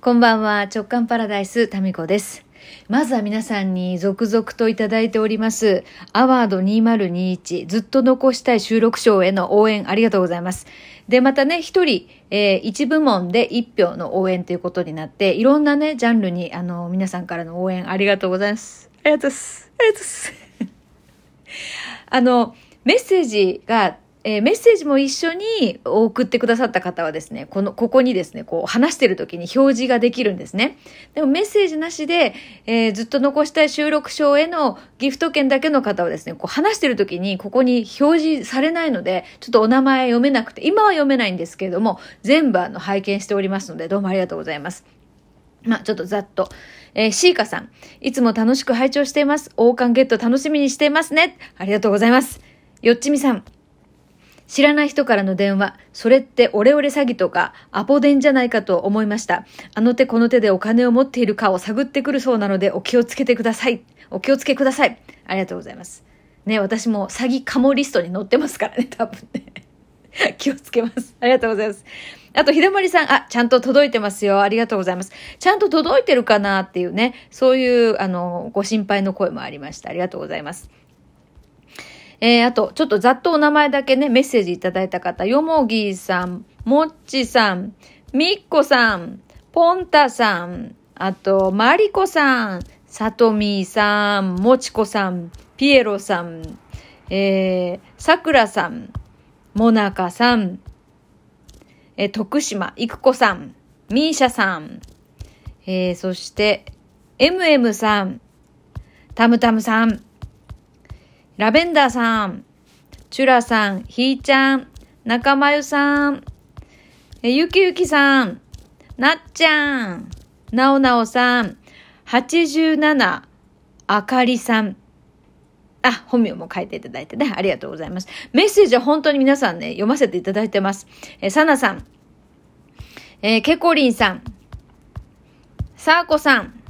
こんばんは、直感パラダイス、タミコです。まずは皆さんに続々といただいております、アワード2021、ずっと残したい収録賞への応援ありがとうございます。で、またね、一人、えー、一部門で一票の応援ということになって、いろんなね、ジャンルに、あの、皆さんからの応援ありがとうございます。ありがとうございます。ありがとうございます。あの、メッセージがえー、メッセージも一緒に送ってくださった方はですね、この、ここにですね、こう話してる時に表示ができるんですね。でもメッセージなしで、えー、ずっと残したい収録賞へのギフト券だけの方はですね、こう話してる時にここに表示されないので、ちょっとお名前読めなくて、今は読めないんですけれども、全部あの拝見しておりますので、どうもありがとうございます。まあ、ちょっとざっと。えー、シーカさん。いつも楽しく拝聴しています。王冠ゲット楽しみにしていますね。ありがとうございます。よっちみさん。知らない人からの電話、それってオレオレ詐欺とかアポ電じゃないかと思いました。あの手この手でお金を持っているかを探ってくるそうなのでお気をつけてください。お気をつけください。ありがとうございます。ね、私も詐欺カモリストに載ってますからね、多分ね。気をつけます。ありがとうございます。あと、ひだまりさん、あ、ちゃんと届いてますよ。ありがとうございます。ちゃんと届いてるかなっていうね、そういう、あの、ご心配の声もありました。ありがとうございます。えー、あと、ちょっとざっとお名前だけね、メッセージいただいた方、よもぎさん、もっちさん、みっこさん、ぽんたさん、あと、まりこさん、さとみさん、もちこさん、ピエロさん、えー、さくらさん、もなかさん、えー、徳島、いくこさん、みーしゃさん、えー、そして、MM さん、たむたむさん、ラベンダーさん、チュラさん、ひーちゃん、仲間ゆさん、えゆきゆきさん、なっちゃん、なおなおさん、87、あかりさん。あ、本名も書いていただいてね、ありがとうございます。メッセージは本当に皆さんね、読ませていただいてます。えさなさん、えー、けこりんさん、さあこさん、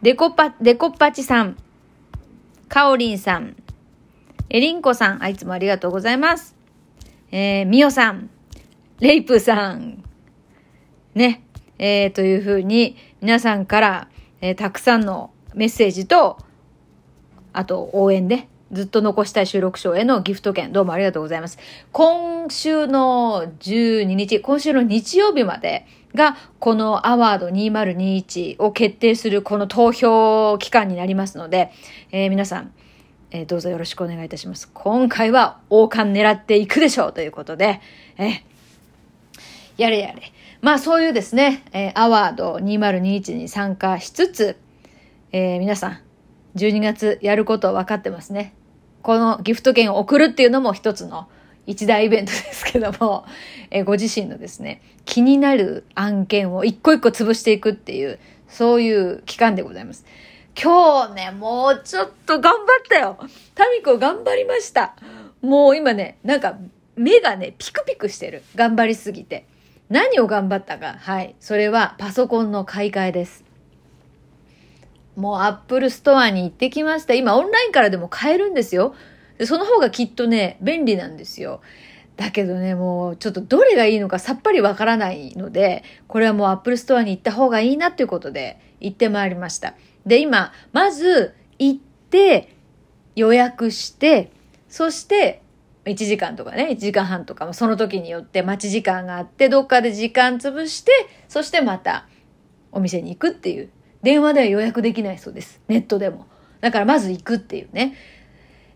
でこぱ、でこっぱちさん、かおりんさん、えりんこさん、あ、いつもありがとうございます。えー、みおさん、レイプさん、ね、えー、というふうに、皆さんから、えー、たくさんのメッセージと、あと応援で、ずっと残したい収録賞へのギフト券、どうもありがとうございます。今週の12日、今週の日曜日までが、このアワード2021を決定するこの投票期間になりますので、えー、皆さん、えー、どうぞよろしくお願いいたします。今回は王冠狙っていくでしょうということで、えー、やれやれ。まあそういうですね、えー、アワード2021に参加しつつ、えー、皆さん、12月やること分かってますね。このギフト券を送るっていうのも一つの一大イベントですけども、えご自身のですね、気になる案件を一個一個潰していくっていう、そういう期間でございます。今日ね、もうちょっと頑張ったよ。タミコ頑張りました。もう今ね、なんか目がね、ピクピクしてる。頑張りすぎて。何を頑張ったか。はい。それはパソコンの買い替えです。もうアップルストアに行ってきました。今オンラインからでも買えるんですよ。でその方がきっとね、便利なんですよ。だけどね、もうちょっとどれがいいのかさっぱりわからないので、これはもうアップルストアに行った方がいいなっていうことで行ってまいりました。で、今、まず行って予約して、そして1時間とかね、1時間半とかもその時によって待ち時間があって、どっかで時間潰して、そしてまたお店に行くっていう。電話では予約できないそうです。ネットでも。だからまず行くっていうね。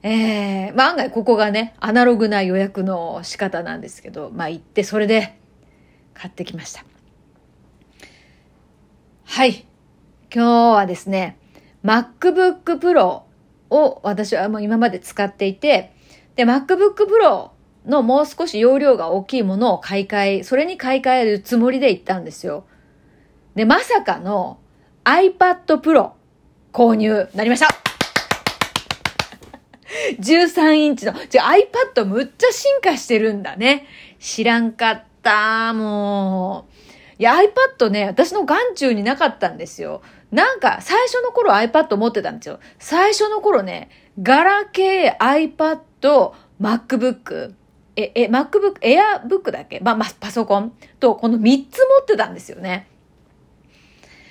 えー、まあ案外ここがね、アナログな予約の仕方なんですけど、まあ行ってそれで買ってきました。はい。今日はですね、MacBook Pro を私はもう今まで使っていて、で、MacBook Pro のもう少し容量が大きいものを買い替え、それに買い替えるつもりで行ったんですよ。で、まさかの iPad Pro 購入なりました 13インチの、じゃ iPad むっちゃ進化してるんだね。知らんかった、もう。いや、iPad ね、私の眼中になかったんですよ。なんか、最初の頃 iPad 持ってたんですよ。最初の頃ね、ガラケー、iPad、MacBook、え、え、MacBook、Airbook だっけ？まあ、まあ、パソコンと、この3つ持ってたんですよね。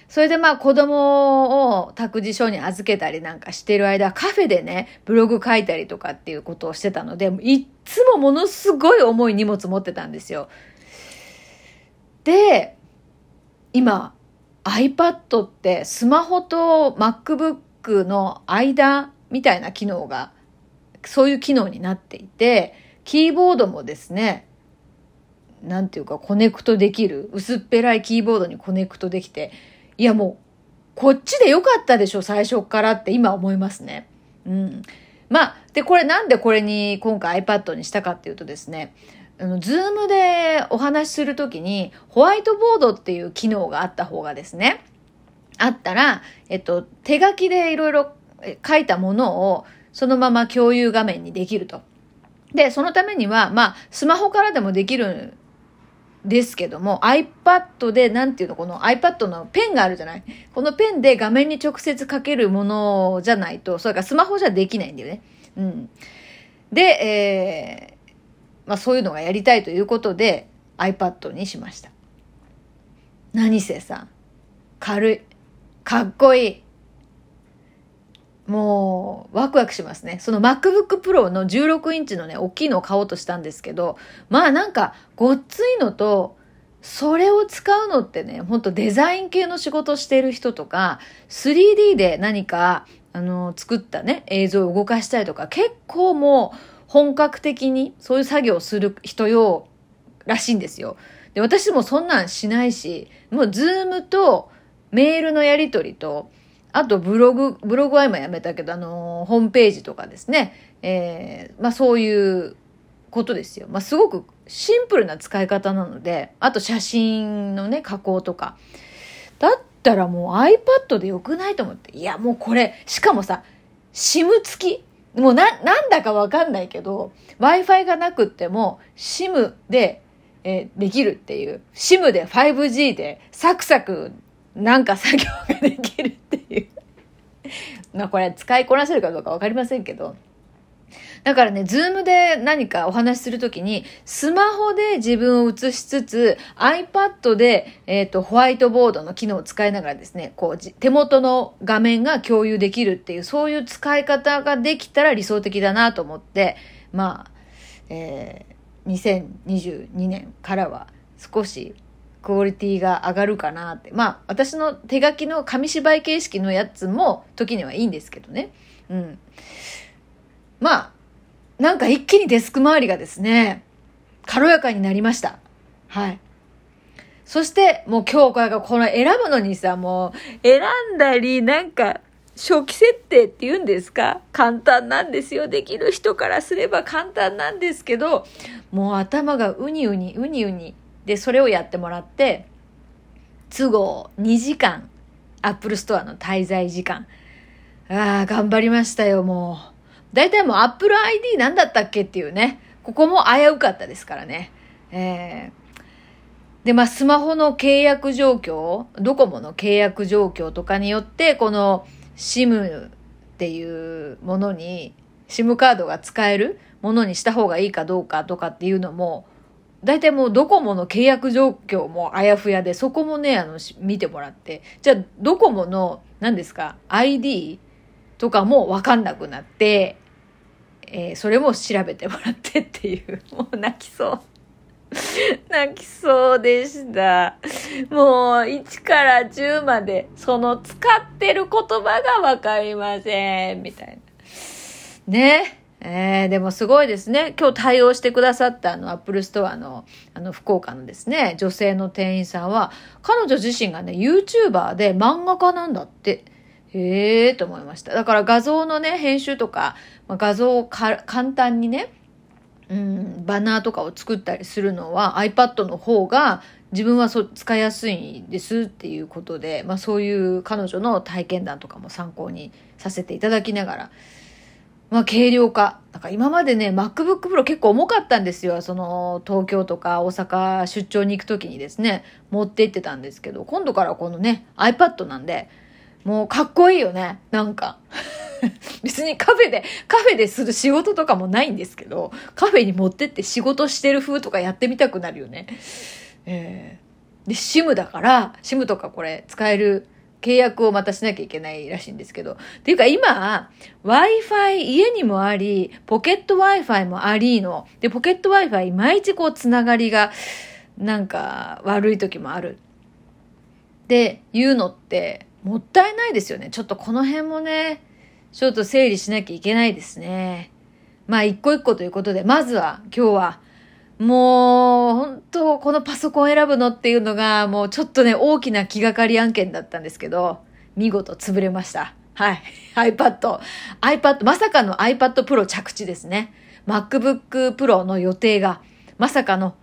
それでまあ子供を託児所に預けたりなんかしてる間、カフェでね、ブログ書いたりとかっていうことをしてたので、いっつもものすごい重い荷物持ってたんですよ。で、今、iPad ってスマホと MacBook の間みたいな機能が、そういう機能になっていて、キーボードもですね、なんていうかコネクトできる、薄っぺらいキーボードにコネクトできて、いやもう、こっちでよかったでしょ、最初からって今思いますね。うん。まあ、で、これなんでこれに今回 iPad にしたかっていうとですね、あの、ズームでお話しするときに、ホワイトボードっていう機能があった方がですね、あったら、えっと、手書きでいろいろ書いたものをそのまま共有画面にできると。で、そのためには、まあ、スマホからでもできるですけども、iPad で、なんていうの、この iPad のペンがあるじゃない？このペンで画面に直接書けるものじゃないと、それからスマホじゃできないんだよね。うん。で、えー、まあそういうのがやりたいということで iPad にしました。何せさ、軽い。かっこいい。もう、ワクワクしますね。その MacBook Pro の16インチのね、大きいのを買おうとしたんですけど、まあなんか、ごっついのと、それを使うのってね、ほんとデザイン系の仕事してる人とか、3D で何か、あの、作ったね、映像を動かしたりとか、結構もう、本格的にそういう作業をする人用らしいんですよ。で、私もそんなんしないし、もうズームとメールのやり取りと、あとブログ、ブログは今やめたけど、あの、ホームページとかですね。えー、まあそういうことですよ。まあすごくシンプルな使い方なので、あと写真のね、加工とか。だったらもう iPad でよくないと思って。いや、もうこれ、しかもさ、SIM 付きもうな、なんだかわかんないけど、Wi-Fi がなくっても、SIM で、えー、できるっていう。SIM で 5G でサクサクなんか作業ができるって。まあこれ使いこなせるかどうかわかりませんけど。だからね、ズームで何かお話しするときに、スマホで自分を映しつつ、iPad で、えっ、ー、と、ホワイトボードの機能を使いながらですね、こう、手元の画面が共有できるっていう、そういう使い方ができたら理想的だなと思って、まあ、えー、2022年からは少しクオリティが上がるかなって。まあ、私の手書きの紙芝居形式のやつも時にはいいんですけどね。うん。まあ、なんか一気にデスク周りがですね、軽やかになりました。はい。そして、もう今日これがこの選ぶのにさ、もう選んだり、なんか、初期設定って言うんですか？簡単なんですよ。できる人からすれば簡単なんですけど、もう頭がウニウニ、ウニウニで、それをやってもらって、都合2時間、アップルストアの滞在時間。ああ、頑張りましたよ、もう。大体もうアップル ID なんだったっけっていうね。ここも危うかったですからね。えー、で、まあ、スマホの契約状況、ドコモの契約状況とかによって、この SIM っていうものに、SIM カードが使えるものにした方がいいかどうかとかっていうのも、大体もうドコモの契約状況もあやふやで、そこもね、あの、見てもらって、じゃあ、ドコモの、何ですか、ID とかもわかんなくなって、えー、それも調べてもらってっていう、もう泣きそう。泣きそうでした。もう1から10までその使ってる言葉がわかりません。みたいな。ね。えー、でもすごいですね。今日対応してくださったあの、アップルストアの、あの、福岡のですね、女性の店員さんは、彼女自身がね、YouTuber で漫画家なんだって。へえーと思いました。だから画像のね、編集とか、まあ、画像を簡単にね、うん、バナーとかを作ったりするのは iPad の方が自分はそ使いやすいですっていうことで、まあそういう彼女の体験談とかも参考にさせていただきながら、まあ、軽量化。なんか今までね、MacBook Pro 結構重かったんですよ。その、東京とか大阪出張に行くときにですね、持って行ってたんですけど、今度からこのね、iPad なんで、もうかっこいいよね。なんか。別にカフェで、カフェでする仕事とかもないんですけど、カフェに持ってって仕事してる風とかやってみたくなるよね。えー、で、SIM だから、SIM とかこれ使える契約をまたしなきゃいけないらしいんですけど。っていうか今、Wi-Fi 家にもあり、ポケット Wi-Fi もありの。で、ポケット Wi-Fi いまいちこうつながりがなんか悪い時もある。で、言うのってもったいないですよね。ちょっとこの辺もね、ちょっと整理しなきゃいけないですね。まあ一個一個ということで、まずは今日はもう、本当このパソコン選ぶのっていうのが、もうちょっとね、大きな気がかり案件だったんですけど、見事潰れました。はい。iPad。iPad、まさかの iPad Pro 着地ですね。MacBook Pro の予定が、まさかの。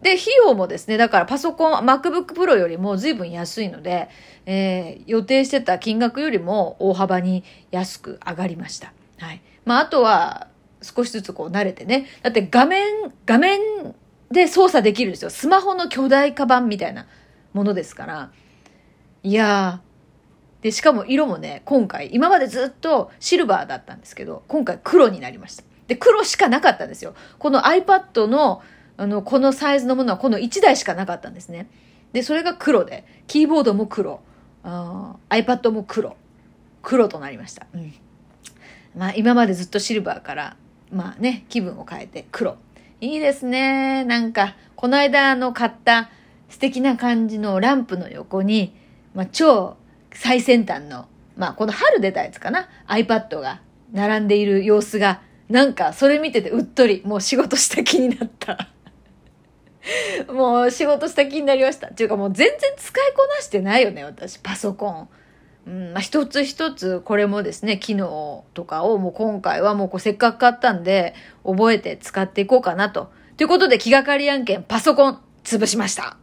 で、費用もですね、だからパソコン、MacBook Pro よりも随分安いので、えー、予定してた金額よりも大幅に安く上がりました。はい。まあ、あとは、少しずつこう慣れてね。だって画面、画面で操作できるんですよ。スマホの巨大カバンみたいなものですから。いや。で、しかも色もね、今回、今までずっとシルバーだったんですけど、今回黒になりました。で、黒しかなかったんですよ。この iPad の、あの、このサイズのものはこの1台しかなかったんですね。で、それが黒で、キーボードも黒、あ iPad も黒、黒となりました。うん。まあ、今までずっとシルバーからまあね、気分を変えて黒。いいですね。なんか、この間あの買った素敵な感じのランプの横に、まあ超最先端の、まあこの春出たやつかな、iPad が並んでいる様子が、なんかそれ見ててうっとり、もう仕事した気になった。もう仕事した気になりました。っていうかもう全然使いこなしてないよね、私、パソコン。うんまあ、一つ一つこれもですね、機能とかをもう今回はもうこうせっかく買ったんで、覚えて使っていこうかなと。ということで気がかり案件パソコン潰しました。